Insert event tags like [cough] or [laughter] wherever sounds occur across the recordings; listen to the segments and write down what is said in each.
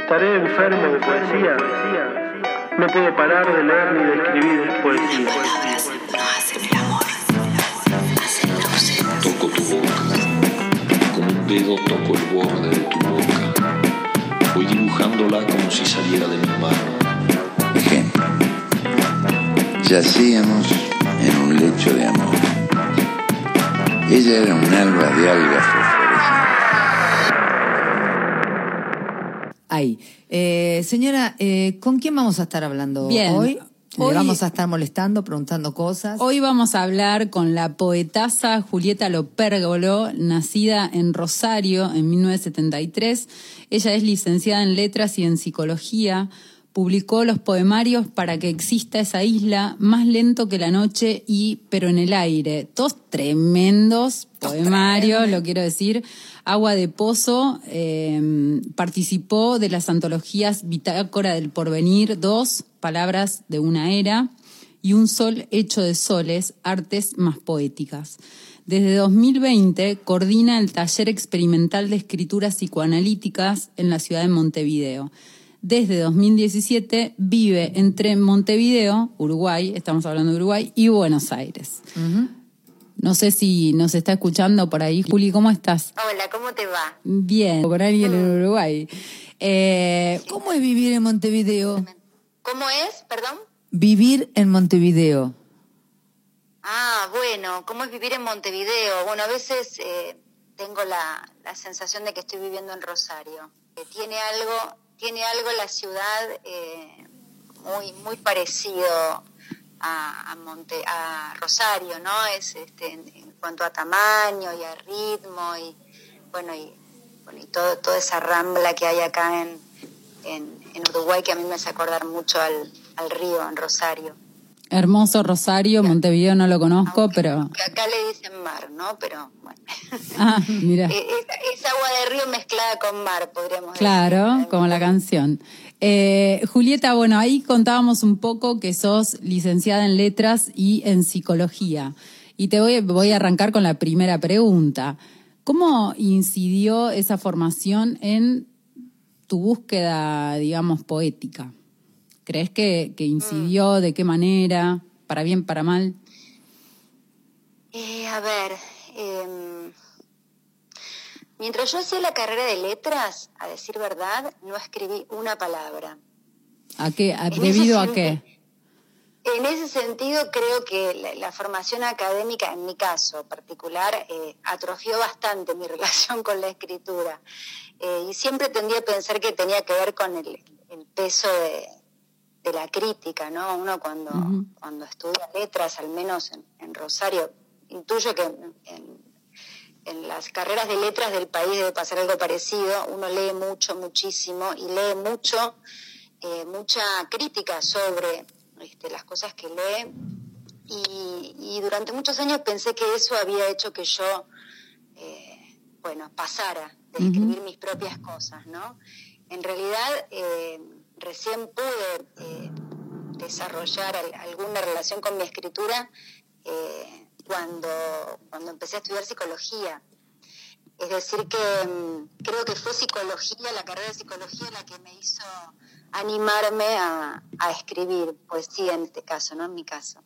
Estaré enfermo de poesía. No puedo parar de leer ni de escribir poesía. Toco tu boca, con un dedo toco el borde de tu boca. Voy dibujándola como si saliera de mi mano. Ejemplo. Yacíamos en un lecho de amor. Ella era un alba de algas Eh, señora, eh, ¿con quién vamos a estar hablando Bien. hoy? Le Hoy- vamos a estar molestando, preguntando cosas. Hoy vamos a hablar con la poetasa Julieta Lopérgolo, nacida en Rosario en 1973. Ella es licenciada en Letras y en Psicología. Publicó los poemarios Para que exista esa isla, Más lento que la noche y Pero en el aire. Todos tremendos poemarios, lo quiero decir. Agua de Pozo eh, participó de las antologías Bitácora del Porvenir, dos, Palabras de una era, y Un sol hecho de soles, artes más poéticas. Desde 2020 coordina el taller experimental de escrituras psicoanalíticas en la ciudad de Montevideo. Desde 2017 vive entre Montevideo, Uruguay, estamos hablando de Uruguay, y Buenos Aires. No sé si nos está escuchando por ahí. Juli, ¿cómo estás? Hola, ¿cómo te va? Bien, con alguien en Uruguay. Eh, ¿Cómo es vivir en Montevideo? ¿Cómo es? Perdón. Vivir en Montevideo. Ah, bueno, ¿cómo es vivir en Montevideo? Bueno, a veces eh, tengo la, la sensación de que estoy viviendo en Rosario. Que tiene algo, tiene algo la ciudad eh, muy, muy parecido a, a, Monte, a Rosario, ¿no? Es este, en, en cuanto a tamaño y a ritmo y bueno y, bueno, y todo, toda esa rambla que hay acá en, en, en Uruguay que a mí me hace acordar mucho al, al río en Rosario. Hermoso Rosario, Montevideo no lo conozco, Aunque- pero... Que acá le dicen mar, ¿no? Pero bueno. Ah, mira. [laughs] Es, es agua de río mezclada con mar, podríamos Claro, decir. como la canción. Eh, Julieta, bueno, ahí contábamos un poco que sos licenciada en letras y en psicología. Y te voy, voy a arrancar con la primera pregunta. ¿Cómo incidió esa formación en tu búsqueda, digamos, poética? ¿Crees que, que incidió? ¿De qué manera? ¿Para bien, para mal? Eh, a ver, eh, mientras yo hacía la carrera de letras, a decir verdad, no escribí una palabra. ¿A qué? a- ¿Debido a qué? En ese sentido, creo que la, la formación académica, en mi caso particular, eh, atrofió bastante mi [laughs] relación con la escritura. Eh, y siempre tendía a pensar que tenía que ver con el, el peso de, de la crítica, ¿no? Uno cuando, cuando estudia letras, al menos en, en Rosario, intuyo que en, en- en las carreras de letras del país debe pasar algo parecido. Uno lee mucho, muchísimo, y lee mucho, eh, mucha crítica sobre este, las cosas que lee. Y, y durante muchos años pensé que eso había hecho que yo, eh, bueno, pasara de escribir mis propias cosas, ¿no? En realidad, eh, recién pude eh, desarrollar al- alguna relación con mi escritura eh, cuando, cuando empecé a estudiar psicología. Es decir, que mm, creo que fue psicología, la carrera de psicología, la que me hizo animarme a, a escribir poesía en este caso, ¿no? En mi caso.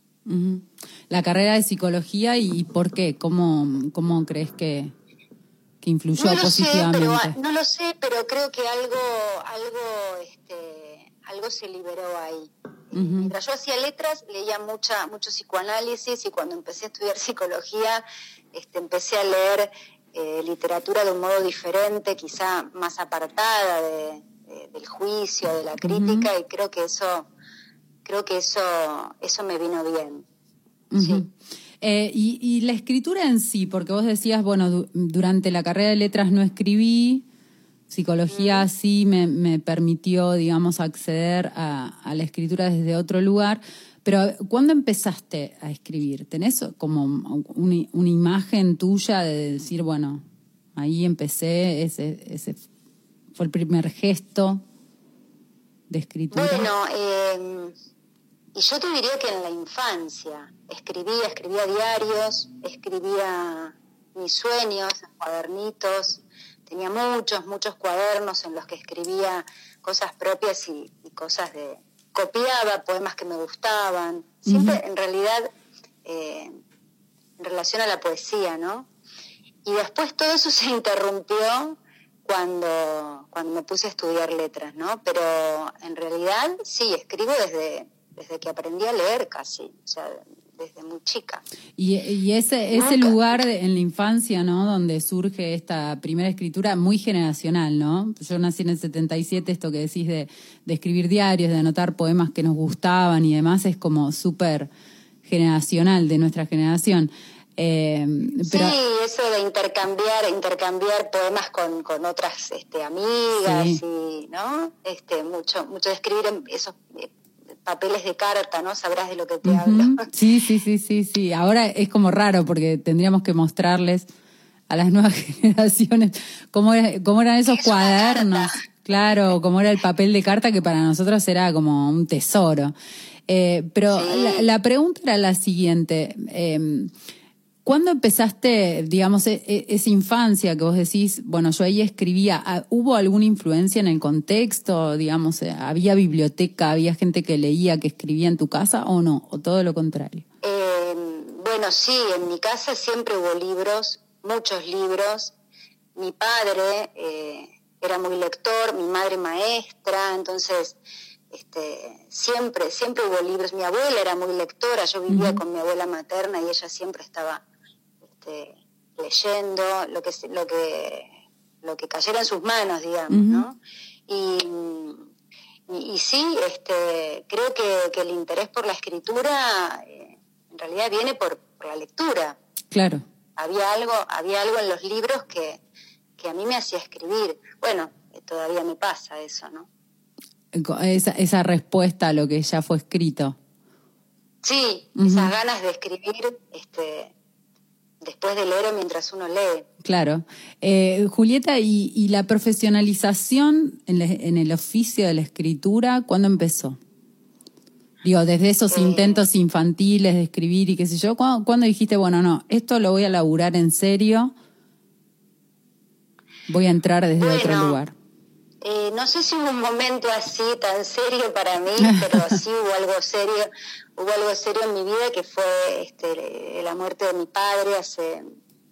La carrera de psicología y, y por qué, cómo, cómo crees que, que influyó No lo sé, pero positivamente. no lo sé, pero creo que algo, algo, este, algo se liberó ahí. Mientras yo hacía letras, leía mucha, mucho psicoanálisis y cuando empecé a estudiar [laughs] psicología, este, empecé a leer eh, literatura de un modo diferente, quizá más apartada de- de- del juicio, de la crítica, y creo que eso, creo que eso, eso me vino bien. Eh, y, y la escritura en sí, porque vos decías, bueno, du- durante la carrera de letras no escribí, psicología sí me, me permitió, digamos, acceder a, a la escritura desde otro lugar, pero ¿cuándo empezaste a escribir? ¿Tenés como una, una imagen tuya de decir, bueno, ahí empecé, ese, ese fue el primer gesto de escritura? Bueno, eh, y yo te diría que en la infancia escribía, escribía diarios, escribía mis sueños, en cuadernitos, tenía muchos, muchos cuadernos en los que escribía cosas propias y, cosas de... copiaba poemas que me gustaban, siempre en realidad eh, en relación a la poesía, ¿no? Y después todo eso [laughs] se interrumpió cuando, cuando me puse a estudiar letras, ¿no? Pero en realidad sí, escribo desde, desde que aprendí a leer casi, o sea, desde muy chica. Y, ese, ese lugar en la infancia, ¿no? Donde surge esta primera escritura muy generacional, ¿no? Yo nací en el 77, esto que decís de, de escribir diarios, de anotar poemas que nos gustaban y demás, es como súper generacional de nuestra generación. Eh, Sí, eso de intercambiar, intercambiar poemas con, con otras este, amigas y, ¿no? Este, mucho, mucho de escribir en esos eh, papeles de carta, ¿no? Sabrás de lo que te hablo. [laughs] Sí, sí, sí, sí, sí. Ahora es como raro porque tendríamos que mostrarles a las [laughs] nuevas generaciones cómo, cómo eran esos cuadernos. Claro, [laughs] cómo era el papel de carta que para nosotros era como un tesoro. Eh, pero la, pregunta era la siguiente. Eh, ¿Cuándo empezaste, digamos, e, e, esa infancia que vos decís, bueno, yo ahí escribía, ah, ¿hubo alguna influencia en el contexto? Digamos, eh, ¿había biblioteca, había gente que leía, que escribía en tu casa o no? ¿O todo lo contrario? bueno, sí, en mi casa siempre hubo libros, muchos libros. Mi padre era muy lector, mi madre maestra, entonces este, siempre, siempre hubo libros. Mi abuela era muy lectora, yo vivía con mi abuela materna y ella siempre estaba este, leyendo lo que, lo, que, lo que cayera en sus manos, digamos, ¿no? Y, y, sí, este, creo que, el interés por la escritura eh, en realidad viene por, la lectura. Claro. Había algo, había algo en los libros que, que a mí me hacía escribir. Bueno, todavía me pasa eso, ¿no? esa, esa respuesta a lo que ya fue escrito. Sí, esas ganas de escribir este, después de leer o mientras uno lee. Claro. Eh, Julieta, ¿y, la profesionalización en, el oficio de la escritura, cuándo empezó? Digo, desde esos eh. intentos infantiles de escribir y qué sé yo, ¿cuándo, dijiste, bueno, no, esto lo voy a laburar en serio, voy a entrar desde otro lugar? Eh, no sé si hubo un momento así tan serio para mí, [laughs] pero sí hubo algo serio, hubo algo serio en mi vida que fue este, la muerte de mi padre hace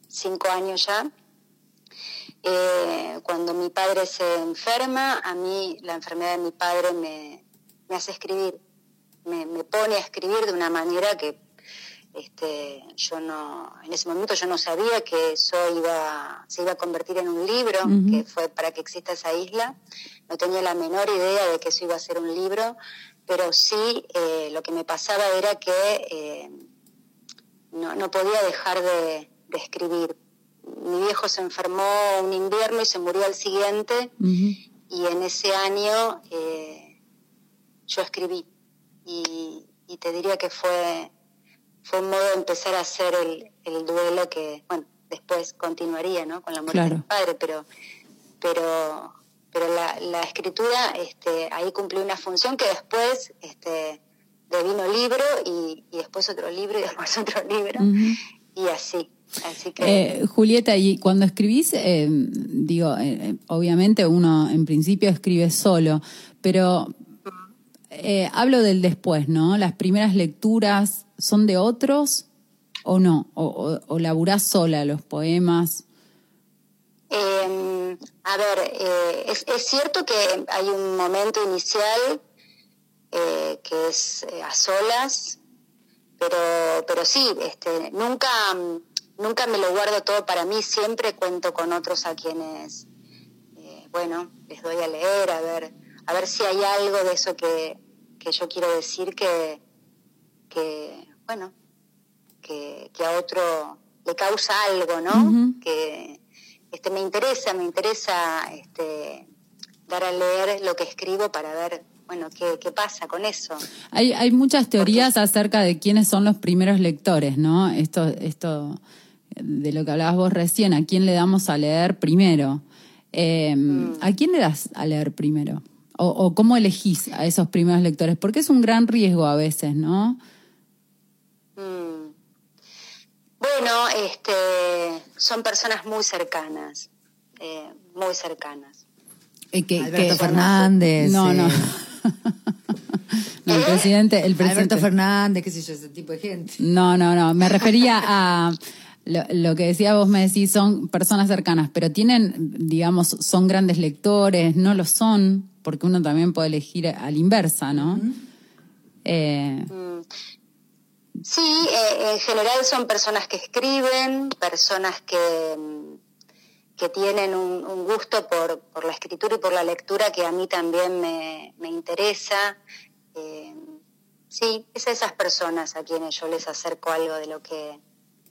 cinco años ya. Eh, cuando mi padre se enferma, a mí la enfermedad de mi padre me, hace escribir, me, me, pone a escribir de una manera que este, yo no, en ese momento yo no sabía que eso iba, se iba a convertir en un libro, que fue para que exista esa isla. No tenía la menor idea de que eso iba a ser un libro, pero sí eh, lo que me pasaba era que eh, no, podía dejar de, escribir. Mi viejo se enfermó un invierno y se murió al siguiente, y en ese año eh, yo escribí. y te diría que fue fue un modo de empezar a hacer el, el duelo que, bueno, después continuaría, ¿no? Con la muerte del padre, pero, pero, pero la, la, escritura este, ahí cumplió una función que después este, devino libro y, y después otro libro y después [laughs] otro libro y así. Así que... Eh, Julieta, y cuando escribís, eh, digo, eh, obviamente uno en principio escribe solo, pero eh, hablo del después, ¿no? Las primeras lecturas son de otros o no, o, o, laburás sola los poemas. A ver, eh, es, cierto que hay un momento inicial eh, que es a solas, pero, pero sí, este, nunca, nunca me lo guardo todo para mí, siempre cuento con otros a quienes, bueno, les doy a leer, a ver, a ver si hay algo de eso que, yo quiero decir que, que bueno, que, a otro le causa algo, ¿no? Que este, me interesa, me interesa este, dar a leer lo que escribo para ver, bueno, qué, qué pasa con eso. Hay, hay muchas teorías acerca de quiénes son los primeros lectores, ¿no? Esto, esto de lo que hablabas vos recién, ¿a quién le damos a leer primero? Em, mm. ¿A quién le das a leer primero? O, cómo elegís a esos primeros lectores? Porque es un gran riesgo a veces, ¿no? Mm. Bueno, este, son personas muy cercanas. eh, muy cercanas. Eh, Alberto Fernández. No, no. eh, [laughs] No, el presidente, el presidente. Alberto Fernández, qué sé yo, ese tipo de gente. No, no, no. Me refería a lo, lo que decía vos, me decís, son personas cercanas, pero tienen, digamos, son grandes lectores, no lo son, porque uno también puede elegir a la inversa, ¿no? Eh, Sí, eh, en general son personas que escriben, personas que, que tienen un, un gusto por, por la escritura y por la lectura que a mí también me, me interesa. Eh, sí, es a esas personas a quienes yo les acerco algo de lo que,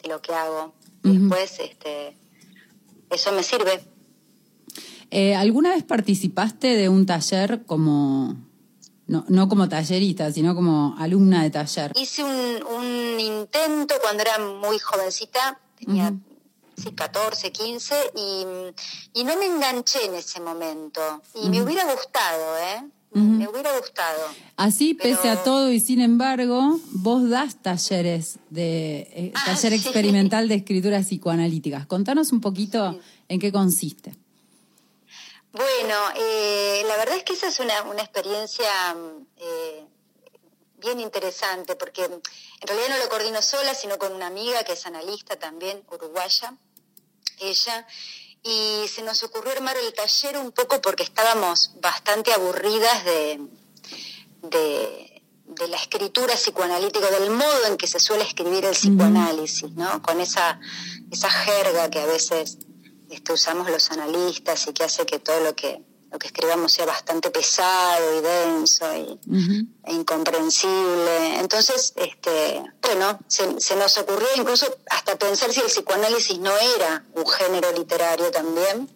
de lo que hago. Después, este, eso me sirve. eh, ¿Alguna vez participaste de un taller como, no, no como tallerista, sino como alumna de taller? Hice un, un intento cuando era muy jovencita, tenía sí, 14, 15, y, y no me enganché en ese momento. Y me hubiera gustado, ¿eh? Me hubiera gustado. Así, Pero- pese a todo y sin embargo, vos das talleres de eh, Ah, taller sí. experimental de escrituras psicoanalíticas. Contanos un poquito en qué consiste. Bueno, eh, la verdad es que esa es una, una experiencia mm, eh, bien interesante, porque en realidad no lo coordino sola, sino con una amiga que es analista también, uruguaya, ella, y se nos ocurrió armar el taller un poco porque estábamos bastante aburridas de, de, la escritura psicoanalítica, del modo en que se suele escribir el psicoanálisis, ¿no? Con esa, esa jerga que a veces este, usamos los analistas y que hace que todo lo que, lo que escribamos sea bastante pesado y denso y, e incomprensible. Entonces, este, bueno, se, se nos ocurrió incluso hasta pensar si el psicoanálisis no era un género literario también.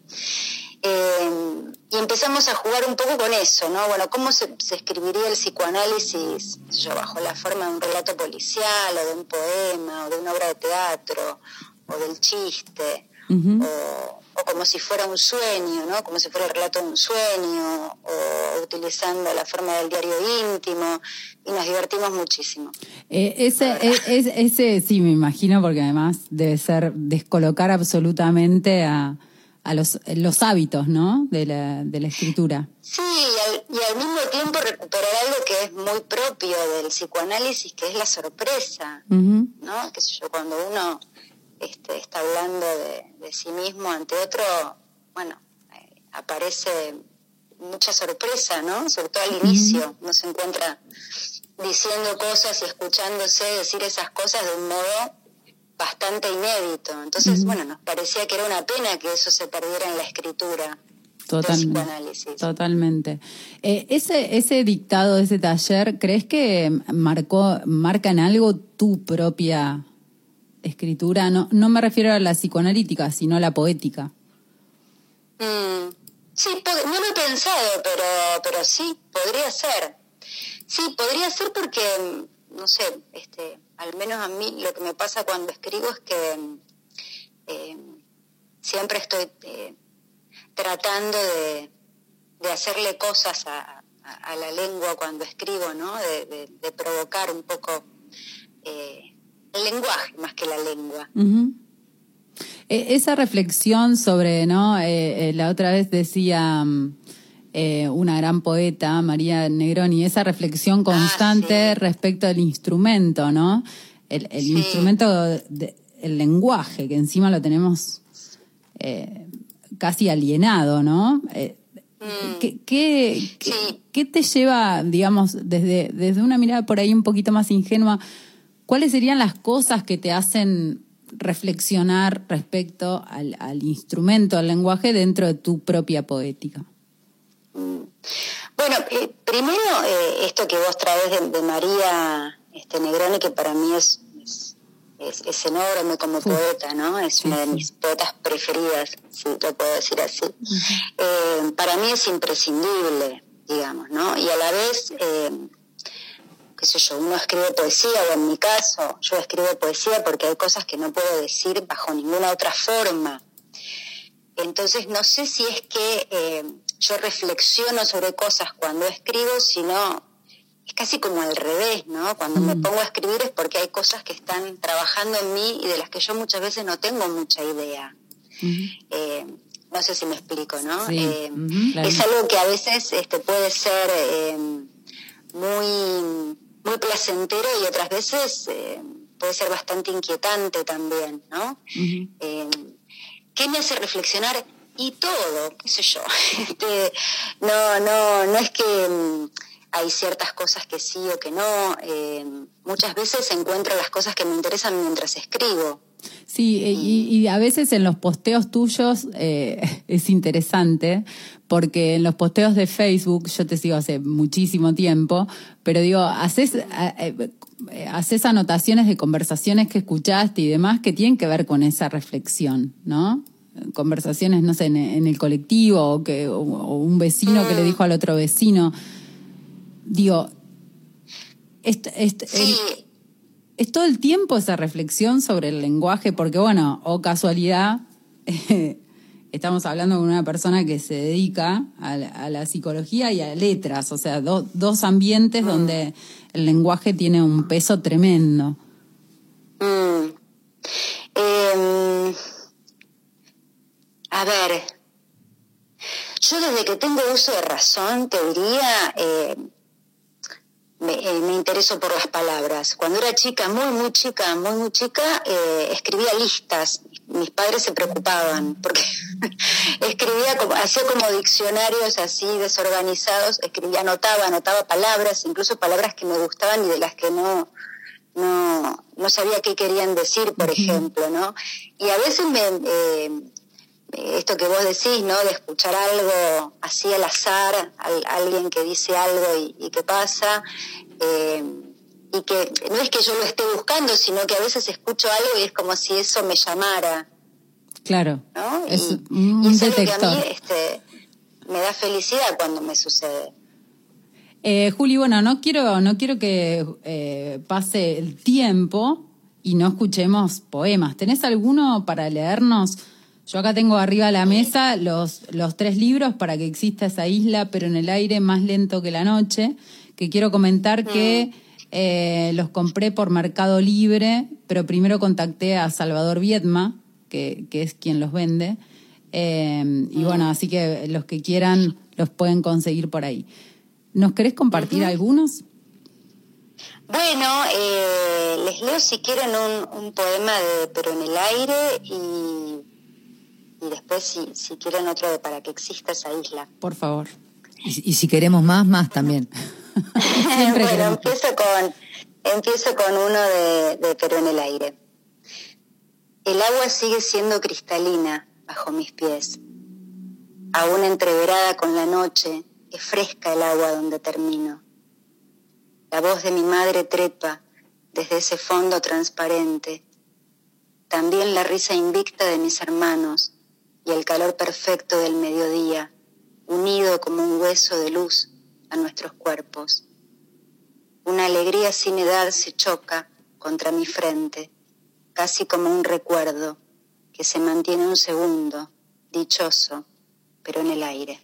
Eh, y empezamos a jugar un poco con eso, ¿no? Bueno, ¿cómo se, se escribiría el psicoanálisis yo, bajo la forma de un relato policial o de un poema o de una obra de teatro o del chiste? O, o como si fuera un sueño, ¿no? Como si fuera el relato de un sueño, o utilizando la forma del diario íntimo, y nos divertimos muchísimo. Eh, ese, eh, es- ese sí me imagino, porque además debe ser descolocar absolutamente a, a los, los hábitos, ¿no? De la, de la escritura. Sí, y al, y al mismo tiempo recuperar algo que es muy propio del psicoanálisis, que es la sorpresa, Ujú. ¿no? Que sé yo, cuando uno este, está hablando de, de sí mismo ante otro, bueno, eh, aparece mucha sorpresa, ¿no? Sobre todo al inicio, uno se encuentra diciendo cosas y escuchándose decir esas cosas de un modo bastante inédito. Entonces, bueno, nos parecía que era una pena que eso se perdiera en la escritura Totalmente. Totalmente. Eh, ese, ese dictado, ese taller, ¿crees que marcó, marca en algo tu propia escritura? No, no me refiero a la psicoanalítica, sino a la poética. Mm, sí, no lo he pensado, pero, pero sí, podría ser. Sí, podría ser porque, mm, no sé, este, al menos a mí lo que me pasa cuando escribo es que mm, eh, siempre estoy eh, tratando de, de hacerle cosas a, a- a la lengua cuando escribo, ¿no? De, de- de provocar un poco eh, el lenguaje más que la lengua. Eh, Esa reflexión sobre, ¿no? Eh, eh, la otra vez decía mm, eh, una gran poeta, María Negroni, esa reflexión constante sí. respecto al instrumento, ¿no? El, el Sí. instrumento, de- el lenguaje, que encima lo tenemos casi alienado, ¿no? Eh, ¿qué, qué, qué- Sí. qué te lleva, digamos, desde, desde una mirada por ahí un poquito más ingenua, cuáles serían las cosas que te hacen reflexionar respecto al, al instrumento, al lenguaje dentro de tu propia poética? Bueno, eh, primero eh, esto que vos traes de, de María este, Negroni, que para mí es, es, es- es enorme como poeta, ¿no? Es una de mis poetas preferidas, si lo puedo decir así. Eh, para mí es imprescindible, digamos, ¿no? Y a la vez, qué sé yo, uno escribe poesía, o en mi caso, yo escribo poesía porque hay cosas que no puedo decir bajo ninguna otra forma. Entonces no sé si es que eh, yo reflexiono sobre cosas cuando escribo, sino es casi como al revés, ¿no? Cuando me pongo a escribir es porque hay cosas que están trabajando en mí y de las que yo muchas veces no tengo mucha idea. Eh, No sé si me explico, ¿no? Sí, Eh, claro. Es algo que a veces este, puede ser muy, muy placentero y otras veces eh, puede ser bastante inquietante también, ¿no? Eh, ¿Qué me hace reflexionar? Y todo, qué sé yo. [laughs] Este, no, no, no es que mm, hay ciertas cosas que sí o que no. eh, muchas veces encuentro las cosas que me interesan mientras escribo. Sí, eh, y, y a veces en los posteos tuyos eh, [laughs] es interesante, porque en los posteos de Facebook, yo te sigo hace muchísimo tiempo, pero digo, haces, eh, haces anotaciones de conversaciones que escuchaste y demás que tienen que ver con esa reflexión, ¿no? Conversaciones, no sé, en, en el colectivo o, que, o, o un vecino que le dijo al otro vecino. Digo, el- es todo el tiempo esa reflexión sobre el lenguaje, porque bueno, o casualidad, [laughs] estamos hablando con una persona que se dedica a la, a la psicología y a letras, o sea, do- dos ambientes donde el lenguaje tiene un peso tremendo. Mm. Eh, a ver, yo desde que tengo uso de razón, te diría, eh, me, eh, me intereso por las palabras. Cuando era chica, muy, muy chica, muy, muy chica, eh, escribía listas. Mis padres se preocupaban porque [laughs] escribía, como, hacía como diccionarios así desorganizados, escribía, anotaba, anotaba palabras, incluso palabras que me gustaban y de las que no, no, no sabía qué querían decir, por ejemplo, ¿no? Y a veces me, eh, esto que vos decís, ¿no? De escuchar algo así al azar, al- alguien que dice algo y, y que pasa, eh, y que no es que yo lo esté buscando, sino que a veces escucho algo y es como si eso me llamara, Claro, ¿no? es y, un y es algo que a mí este, me da felicidad cuando me sucede. Eh, Juli, bueno, no quiero, no quiero que eh, pase el tiempo y no escuchemos poemas. ¿Tenés alguno para leernos? Yo acá tengo arriba de la mesa los, los tres libros para que exista esa isla, pero en el aire más lento que la noche, que quiero comentar que eh, los compré por Mercado Libre, pero primero contacté a Salvador Viedma, que, que es quien los vende. Eh, y bueno, así que los que quieran los pueden conseguir por ahí. ¿Nos querés compartir algunos? Bueno, eh, les leo si quieren un, un poema de Pero en el aire y, y después si, si quieren otro de Para que exista esa isla. Por favor. Y, y si queremos más, más también. [laughs] Bueno, queremos. empiezo con, empiezo con uno de, de Pero en el aire. El agua sigue siendo cristalina bajo mis pies. Aún entreverada con la noche, es fresca el agua donde termino. La voz de mi madre trepa desde ese fondo transparente. También la risa invicta de mis hermanos y el calor perfecto del mediodía, unido como un hueso de luz a nuestros cuerpos. Una alegría sin edad se choca contra mi frente, casi como un recuerdo que se mantiene un segundo, dichoso, pero en el aire.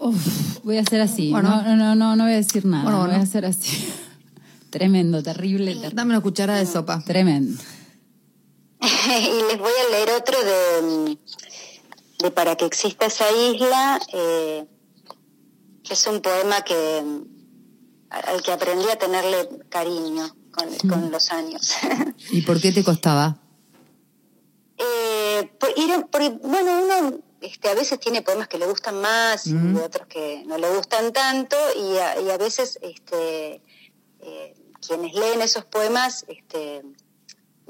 Uf, voy a hacer así. Bueno. no, no, no, no voy a decir nada. Bueno, Voy a hacer así. [laughs] Tremendo, terrible, ter- Dame una cucharada de sopa. tremendo. [laughs] y les voy a leer otro de, de Para que exista esa isla, eh, que es un poema que al que aprendí a tenerle cariño con, con los años. [laughs] ¿Y por qué te costaba? Eh, por- ir- por- bueno, uno este, a veces tiene poemas que le gustan más y otros que no le gustan tanto y a, y a veces este, eh, quienes leen esos poemas este,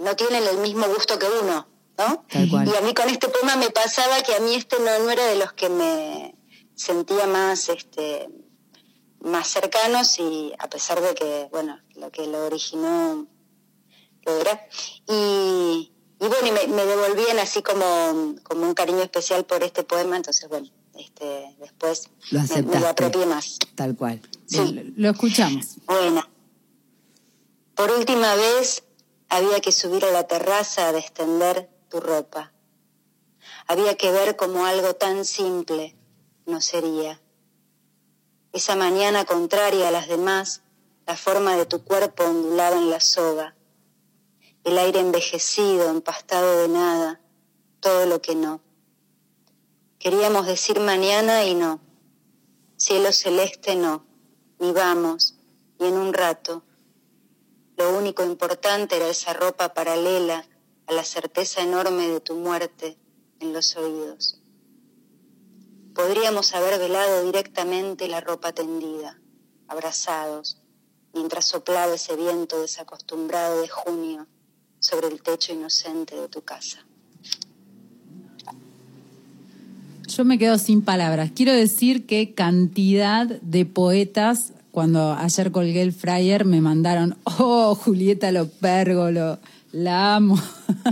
no tienen el mismo gusto que uno, ¿no? Tal cual. Y a mí con este poema me pasaba que a mí este no, no era de los que me sentía más este, más cercanos y a pesar de que, bueno, lo que lo originó lo era. Y, y bueno, y me, me devolvían así como, como un cariño especial por este poema, entonces bueno, este, después Lo me, me lo apropié más. Tal cual. Sí. Lo escuchamos. Bueno, por última vez había que subir a la terraza a descender tu ropa. Había que ver como algo tan simple no sería. Esa mañana contraria a las demás, la forma de tu cuerpo ondulaba en la soga. El aire envejecido, empastado de nada, todo lo que no. Queríamos decir mañana y no. Cielo celeste no. Ni vamos, ni en un rato. Lo único importante era esa ropa paralela a la certeza enorme de tu muerte en los oídos. Podríamos haber velado directamente la ropa tendida, abrazados, mientras soplaba ese viento desacostumbrado de junio sobre el techo inocente de tu casa. Yo me quedo sin palabras. Quiero decir que cantidad de poetas, cuando ayer colgué el flyer, me mandaron, oh, Julieta Lopérgolo, la amo.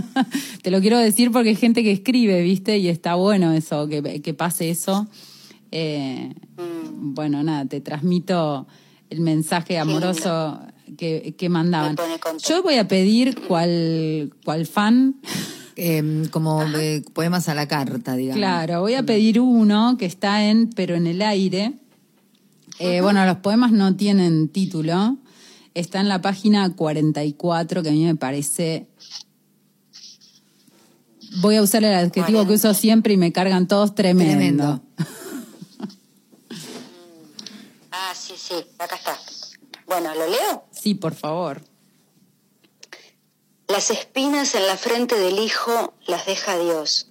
[laughs] Te lo quiero decir porque hay gente que escribe, ¿viste? Y está bueno eso, que, que pase eso. Eh, bueno, nada, te transmito el mensaje amoroso que, que mandaban. Yo voy a pedir cual, cual fan. Eh, como eh, poemas a la carta, digamos. Claro, voy a pedir uno que está en Pero en el aire. Eh, bueno, los poemas no tienen título. Está en la página 44, que a mí me parece. Voy a usar el adjetivo que uso siempre y me cargan todos tremendo. Tremendo. [laughs] Ah, sí, sí, acá está. Bueno, ¿lo leo? Sí, por favor. Las espinas en la frente del hijo las deja Dios.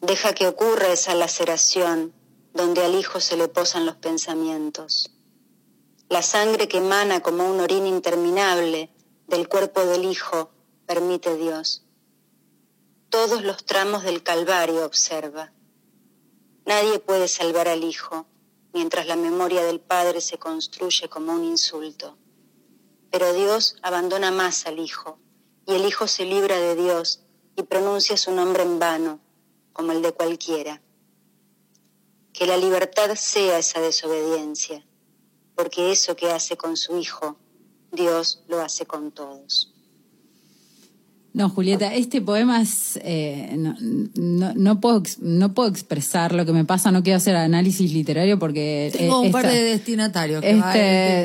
Deja que ocurra esa laceración donde al hijo se le posan los pensamientos. La sangre que emana como un orín interminable del cuerpo del hijo permite Dios. Todos los tramos del Calvario observa. Nadie puede salvar al hijo mientras la memoria del padre se construye como un insulto. Pero Dios abandona más al hijo y el hijo se libra de Dios y pronuncia su nombre en vano, como el de cualquiera. Que la libertad sea esa desobediencia, porque eso que hace con su hijo, Dios lo hace con todos. No, Julieta, este poema es. eh, no, no, no puedo, no puedo expresar lo que me pasa, no quiero hacer análisis literario porque. Tengo eh, un par de destinatarios que va a ir-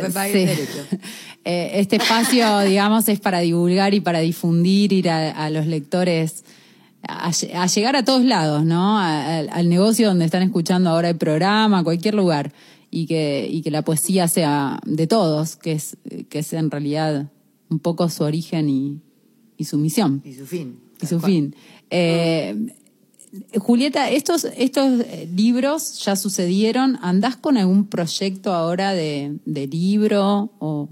Este, va a ir sí. derecho. [laughs] Eh, este espacio, digamos, es para divulgar y para difundir, ir a, a los lectores, a, lle- a llegar a todos lados, ¿no? A- al- negocio donde están escuchando ahora el programa, cualquier lugar, y que, y que la poesía sea de todos, que es, que es en realidad un poco su origen y, y su misión Y su fin. y su fin. Eh, Julieta, estos, estos libros ya sucedieron. ¿Andás con algún proyecto ahora de, de libro? O...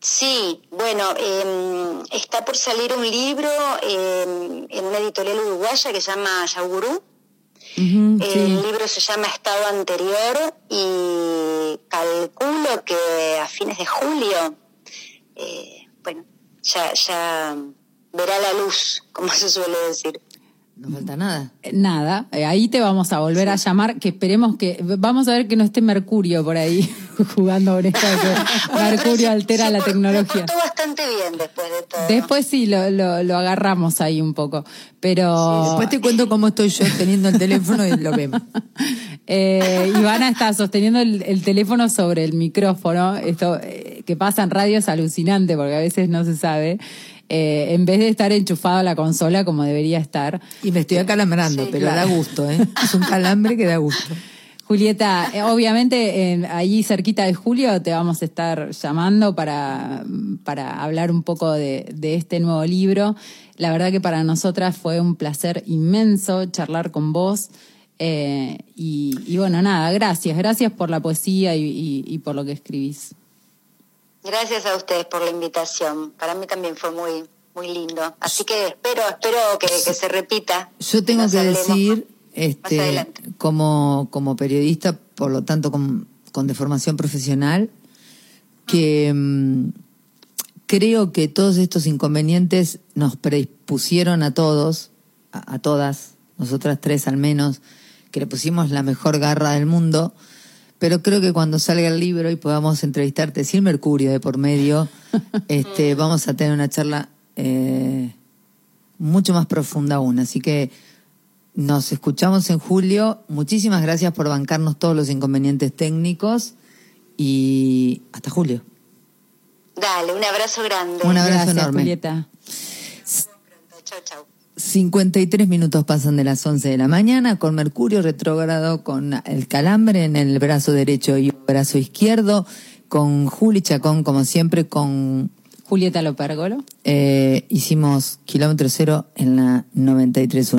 Sí, bueno, eh, está por salir un libro eh, en una editorial uruguaya que se llama Yagurú. El sí. libro se llama Estado Anterior y calculo que a fines de julio, eh, bueno, ya, ya verá la luz, [laughs] como se suele decir. No falta nada. Eh, Nada, eh, ahí te vamos a volver a llamar, que esperemos que, vamos a ver que no esté Mercurio por ahí [laughs] jugando con esto [laughs] Bueno, pero Mercurio altera la por- tecnología. portó bastante bien después de todo. Después sí, lo, lo, lo agarramos ahí un poco, pero... Después te cuento cómo estoy yo teniendo el teléfono y lo vemos. [laughs] Eh, Ivana está sosteniendo el, el teléfono sobre el micrófono. Esto eh, que pasa en radio es alucinante porque a veces no se sabe. Eh, en vez de estar enchufado a la consola como debería estar. Y me estoy acalambrando, Sí, pero claro. da gusto, ¿eh? Es un calambre que da gusto. [laughs] Julieta, eh, obviamente eh, allí cerquita de julio te vamos a estar llamando para, para hablar un poco de, de este nuevo libro. La verdad que para nosotras fue un placer inmenso charlar con vos. Eh, y, y bueno, nada, gracias, gracias por la poesía y, y- y por lo que escribís. Gracias a ustedes por la invitación. Para mí también fue muy, muy lindo. Así que espero, espero que, que se repita. Yo tengo que decir, este, como, como periodista, por lo tanto con, con deformación profesional, que mm, creo que todos estos inconvenientes nos predispusieron a todos, a, a todas, nosotras tres al menos, que le pusimos la mejor garra del mundo, pero creo que cuando salga el libro y podamos entrevistarte sin Mercurio de por medio, [laughs] este, vamos a tener una charla eh, mucho más profunda aún. Así que nos escuchamos en julio. Muchísimas gracias por bancarnos todos los inconvenientes técnicos y hasta julio. Dale, un abrazo grande. Un abrazo Gracias, enorme. Julieta. Chau, chau. 53 minutos pasan de las 11 de la mañana con Mercurio retrógrado, con el calambre en el brazo derecho y brazo izquierdo, con Juli Chacón, como siempre, con Julieta Lopérgolo. eh, hicimos kilómetro cero en la 93.1.